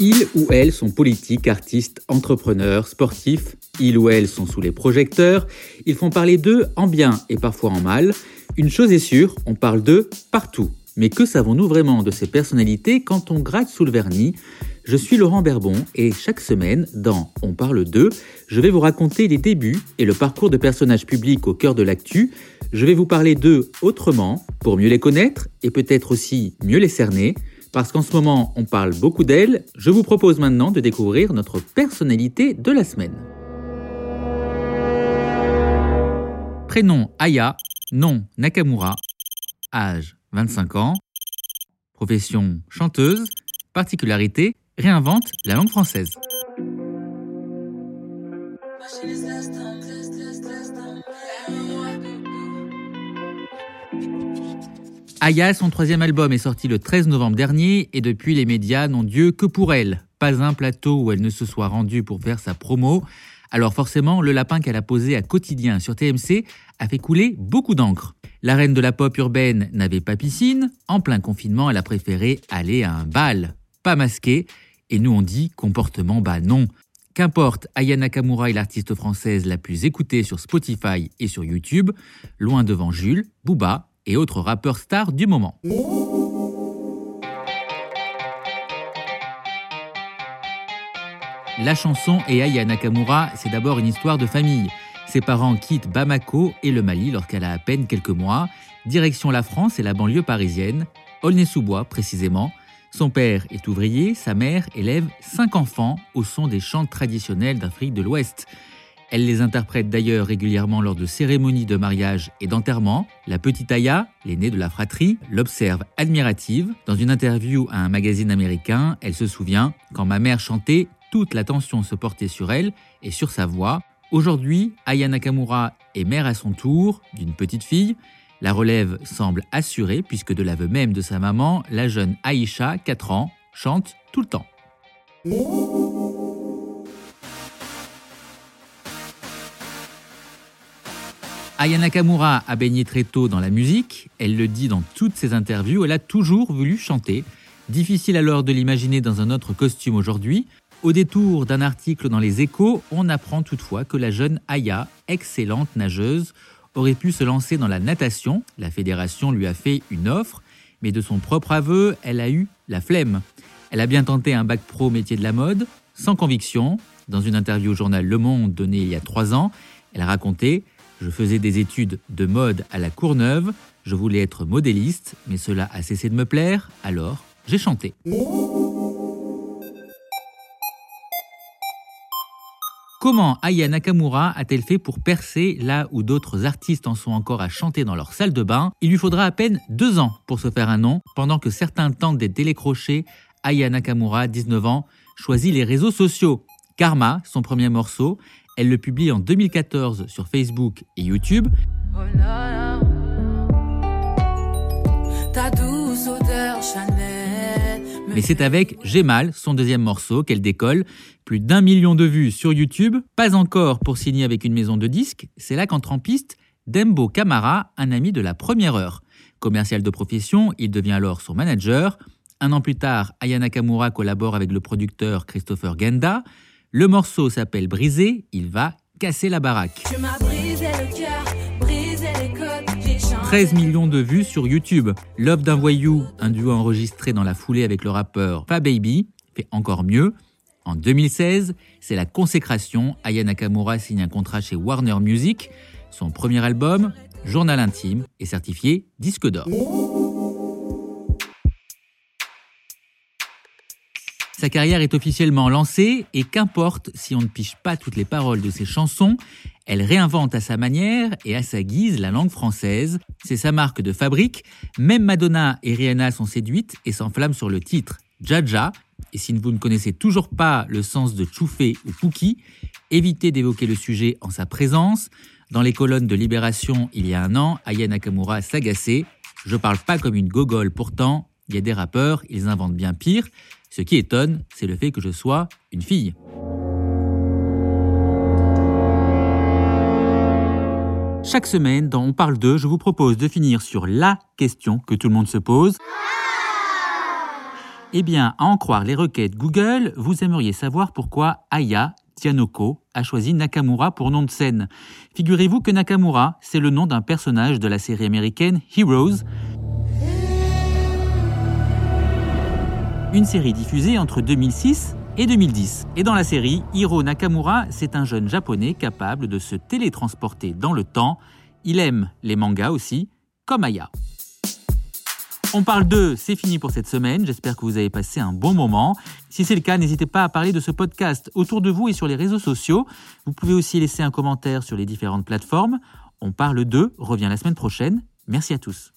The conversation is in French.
Ils ou elles sont politiques, artistes, entrepreneurs, sportifs. Ils ou elles sont sous les projecteurs. Ils font parler d'eux en bien et parfois en mal. Une chose est sûre, on parle d'eux partout. Mais que savons-nous vraiment de ces personnalités quand on gratte sous le vernis? Je suis Laurent Berbon et chaque semaine, dans On parle d'eux, je vais vous raconter les débuts et le parcours de personnages publics au cœur de l'actu. Je vais vous parler d'eux autrement, pour mieux les connaître et peut-être aussi mieux les cerner. Parce qu'en ce moment, on parle beaucoup d'elles, je vous propose maintenant de découvrir notre personnalité de la semaine. Prénom Aya, nom Nakamura, âge 25 ans, profession chanteuse, particularité réinvente la langue française. Aya, son troisième album est sorti le 13 novembre dernier et depuis les médias n'ont Dieu que pour elle. Pas un plateau où elle ne se soit rendue pour faire sa promo. Alors forcément, le lapin qu'elle a posé à quotidien sur TMC a fait couler beaucoup d'encre. La reine de la pop urbaine n'avait pas piscine. En plein confinement, elle a préféré aller à un bal, pas masqué. Et nous on dit comportement bas non. Qu'importe, Aya Nakamura est l'artiste française la plus écoutée sur Spotify et sur YouTube, loin devant Jules, Booba et autres rappeurs stars du moment. La chanson et Aya Nakamura, c'est d'abord une histoire de famille. Ses parents quittent Bamako et le Mali lorsqu'elle a à peine quelques mois. Direction la France et la banlieue parisienne, Aulnay-sous-Bois précisément. Son père est ouvrier, sa mère élève cinq enfants au son des chants traditionnels d'Afrique de l'Ouest. Elle les interprète d'ailleurs régulièrement lors de cérémonies de mariage et d'enterrement. La petite Aya, l'aînée de la fratrie, l'observe admirative. Dans une interview à un magazine américain, elle se souvient Quand ma mère chantait, toute l'attention se portait sur elle et sur sa voix. Aujourd'hui, Aya Nakamura est mère à son tour d'une petite fille. La relève semble assurée puisque de l'aveu même de sa maman, la jeune Aïcha, 4 ans, chante tout le temps. Aya Nakamura a baigné très tôt dans la musique, elle le dit dans toutes ses interviews, elle a toujours voulu chanter. Difficile alors de l'imaginer dans un autre costume aujourd'hui, au détour d'un article dans les échos, on apprend toutefois que la jeune Aya, excellente nageuse, aurait pu se lancer dans la natation. La fédération lui a fait une offre, mais de son propre aveu, elle a eu la flemme. Elle a bien tenté un bac pro métier de la mode, sans conviction. Dans une interview au journal Le Monde donnée il y a trois ans, elle a raconté Je faisais des études de mode à la Courneuve, je voulais être modéliste, mais cela a cessé de me plaire, alors j'ai chanté. Comment Aya Nakamura a-t-elle fait pour percer là où d'autres artistes en sont encore à chanter dans leur salle de bain? Il lui faudra à peine deux ans pour se faire un nom, pendant que certains tentent d'être télécrochés. Aya Nakamura, 19 ans, choisit les réseaux sociaux. Karma, son premier morceau, elle le publie en 2014 sur Facebook et YouTube. Oh Ta douce odeur mais c'est avec J'ai mal, son deuxième morceau, qu'elle décolle. Plus d'un million de vues sur YouTube, pas encore pour signer avec une maison de disques. C'est là qu'entre en piste Dembo Kamara, un ami de la première heure. Commercial de profession, il devient alors son manager. Un an plus tard, Aya Nakamura collabore avec le producteur Christopher Genda. Le morceau s'appelle Brisé, il va casser la baraque. 13 millions de vues sur YouTube. Love d'un voyou, un duo enregistré dans la foulée avec le rappeur Fa Baby, fait encore mieux. En 2016, c'est la consécration. Aya Nakamura signe un contrat chez Warner Music. Son premier album, Journal intime, est certifié disque d'or. Sa carrière est officiellement lancée et qu'importe si on ne piche pas toutes les paroles de ses chansons, elle réinvente à sa manière et à sa guise la langue française. C'est sa marque de fabrique. Même Madonna et Rihanna sont séduites et s'enflamment sur le titre Jaja. Et si vous ne connaissez toujours pas le sens de Choufé ou Pouki, évitez d'évoquer le sujet en sa présence. Dans les colonnes de Libération, il y a un an, Aya Nakamura s'agaçait. Je parle pas comme une gogole, pourtant, il y a des rappeurs, ils inventent bien pire. Ce qui étonne, c'est le fait que je sois une fille. Chaque semaine, dans On parle d'eux, je vous propose de finir sur la question que tout le monde se pose. Eh bien, à en croire les requêtes Google, vous aimeriez savoir pourquoi Aya Tianoko a choisi Nakamura pour nom de scène. Figurez-vous que Nakamura, c'est le nom d'un personnage de la série américaine Heroes, une série diffusée entre 2006 et 2010. Et dans la série, Hiro Nakamura, c'est un jeune japonais capable de se télétransporter dans le temps. Il aime les mangas aussi, comme Aya. On parle d'eux, c'est fini pour cette semaine. J'espère que vous avez passé un bon moment. Si c'est le cas, n'hésitez pas à parler de ce podcast autour de vous et sur les réseaux sociaux. Vous pouvez aussi laisser un commentaire sur les différentes plateformes. On parle d'eux revient la semaine prochaine. Merci à tous.